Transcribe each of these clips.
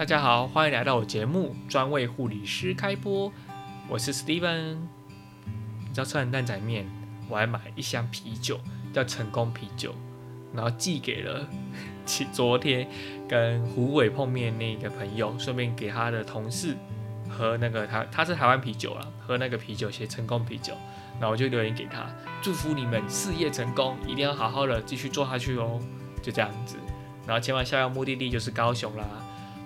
大家好，欢迎来到我节目，专为护理师开播。我是 Steven。你知道吃完蛋仔面，我还买一箱啤酒，叫成功啤酒，然后寄给了 昨天跟胡伟碰面那个朋友，顺便给他的同事喝那个他他是台湾啤酒啦，喝那个啤酒写成功啤酒，然后我就留言给他，祝福你们事业成功，一定要好好的继续做下去哦，就这样子。然后前往下一个目的地就是高雄啦。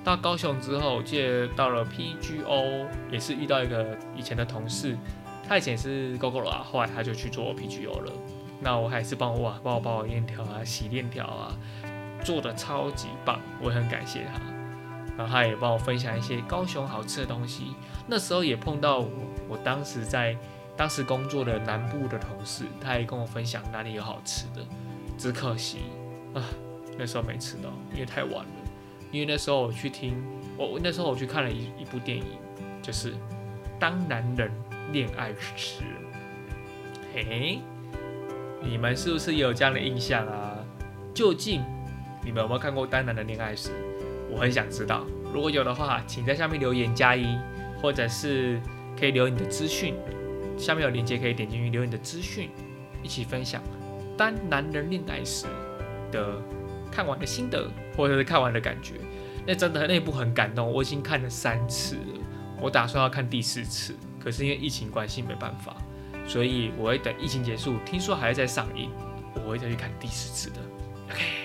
到高雄之后，记得到了 PGO，也是遇到一个以前的同事，他以前是 GoGo 啊，后来他就去做 PGO 了。那我还是帮我哇，帮我帮我链条啊，洗链条啊，做的超级棒，我很感谢他。然后他也帮我分享一些高雄好吃的东西。那时候也碰到我，我当时在当时工作的南部的同事，他也跟我分享哪里有好吃的，只可惜啊，那时候没吃到，因为太晚了。因为那时候我去听，我那时候我去看了一一部电影，就是《当男人恋爱时》。嘿，你们是不是也有这样的印象啊？究竟你们有没有看过《当男人恋爱时》？我很想知道。如果有的话，请在下面留言加一，或者是可以留你的资讯，下面有链接可以点进去留你的资讯，一起分享《当男人恋爱时》的。看完的心得，或者是看完的感觉，那真的那部很感动。我已经看了三次了，我打算要看第四次，可是因为疫情关系没办法，所以我会等疫情结束，听说还会再上映，我会再去看第四次的。OK。